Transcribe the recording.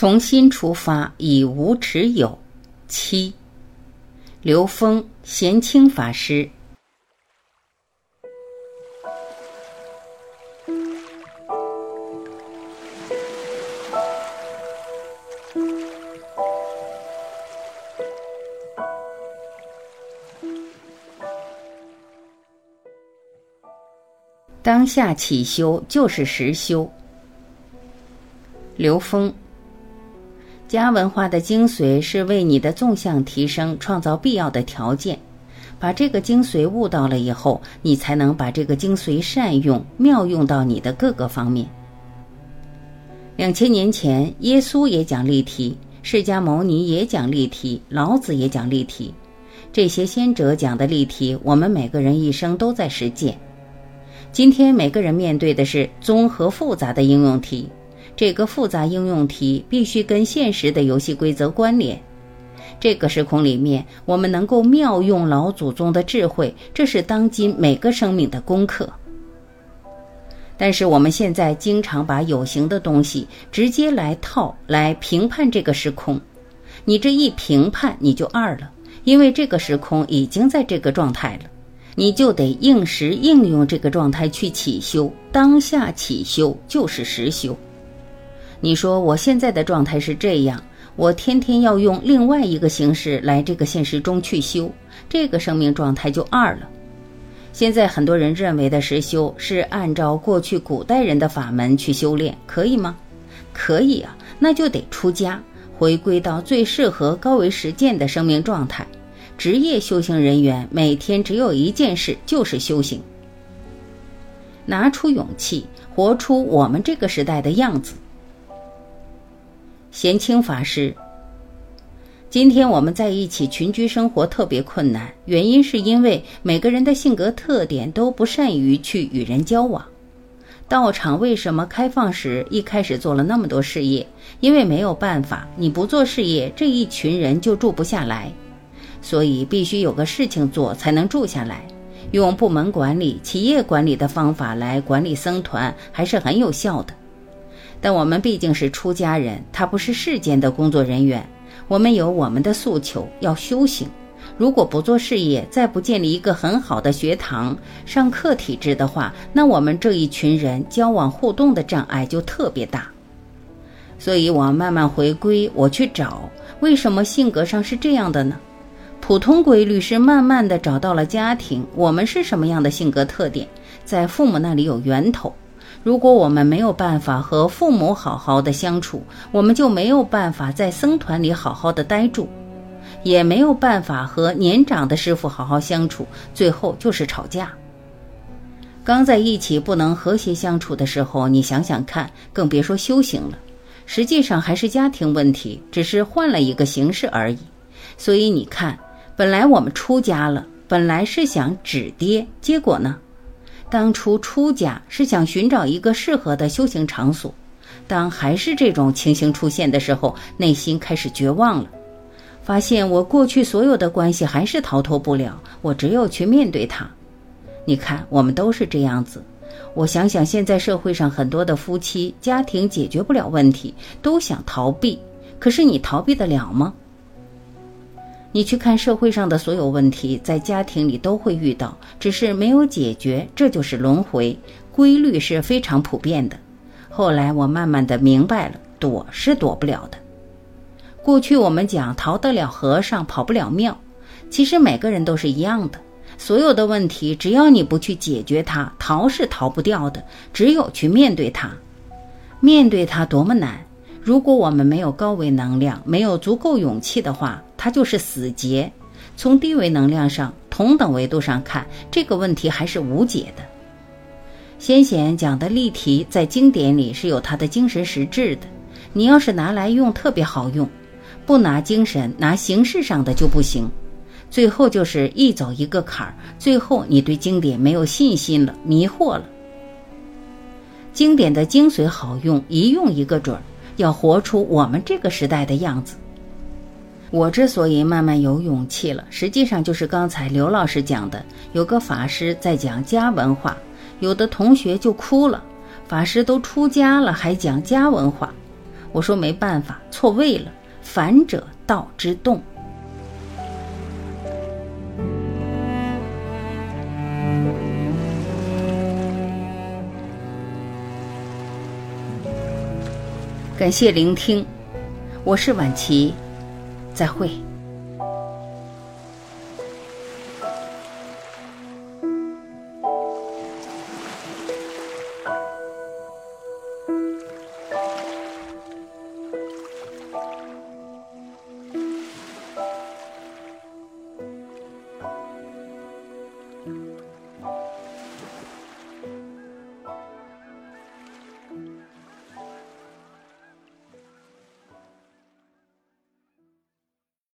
从心出发，以无持有。七，刘峰贤清法师。当下起修就是实修。刘峰。家文化的精髓是为你的纵向提升创造必要的条件，把这个精髓悟到了以后，你才能把这个精髓善用、妙用到你的各个方面。两千年前，耶稣也讲立体，释迦牟尼也讲立体，老子也讲立体，这些先哲讲的立体，我们每个人一生都在实践。今天每个人面对的是综合复杂的应用题。这个复杂应用题必须跟现实的游戏规则关联。这个时空里面，我们能够妙用老祖宗的智慧，这是当今每个生命的功课。但是我们现在经常把有形的东西直接来套来评判这个时空，你这一评判你就二了，因为这个时空已经在这个状态了，你就得应时应用这个状态去起修，当下起修就是实修。你说我现在的状态是这样，我天天要用另外一个形式来这个现实中去修，这个生命状态就二了。现在很多人认为的实修是按照过去古代人的法门去修炼，可以吗？可以啊，那就得出家，回归到最适合高维实践的生命状态。职业修行人员每天只有一件事，就是修行。拿出勇气，活出我们这个时代的样子。贤清法师，今天我们在一起群居生活特别困难，原因是因为每个人的性格特点都不善于去与人交往。道场为什么开放时一开始做了那么多事业？因为没有办法，你不做事业，这一群人就住不下来，所以必须有个事情做才能住下来。用部门管理、企业管理的方法来管理僧团，还是很有效的。但我们毕竟是出家人，他不是世间的工作人员。我们有我们的诉求，要修行。如果不做事业，再不建立一个很好的学堂、上课体制的话，那我们这一群人交往互动的障碍就特别大。所以，我慢慢回归，我去找为什么性格上是这样的呢？普通规律是慢慢的找到了家庭，我们是什么样的性格特点，在父母那里有源头。如果我们没有办法和父母好好的相处，我们就没有办法在僧团里好好的待住，也没有办法和年长的师傅好好相处，最后就是吵架。刚在一起不能和谐相处的时候，你想想看，更别说修行了。实际上还是家庭问题，只是换了一个形式而已。所以你看，本来我们出家了，本来是想止跌，结果呢？当初出家是想寻找一个适合的修行场所，当还是这种情形出现的时候，内心开始绝望了，发现我过去所有的关系还是逃脱不了，我只有去面对它。你看，我们都是这样子。我想想，现在社会上很多的夫妻家庭解决不了问题，都想逃避，可是你逃避得了吗？你去看社会上的所有问题，在家庭里都会遇到，只是没有解决，这就是轮回规律是非常普遍的。后来我慢慢的明白了，躲是躲不了的。过去我们讲逃得了和尚跑不了庙，其实每个人都是一样的，所有的问题只要你不去解决它，逃是逃不掉的，只有去面对它。面对它多么难！如果我们没有高维能量，没有足够勇气的话，它就是死结。从低维能量上、同等维度上看，这个问题还是无解的。先贤讲的例题在经典里是有它的精神实质的，你要是拿来用特别好用，不拿精神，拿形式上的就不行。最后就是一走一个坎儿，最后你对经典没有信心了，迷惑了。经典的精髓好用，一用一个准儿。要活出我们这个时代的样子。我之所以慢慢有勇气了实际上就是刚才刘老师讲的有个法师在讲家文化有的同学就哭了法师都出家了还讲家文化。我说没办法错位了反者道之动。感谢聆听我是婉琪。再会。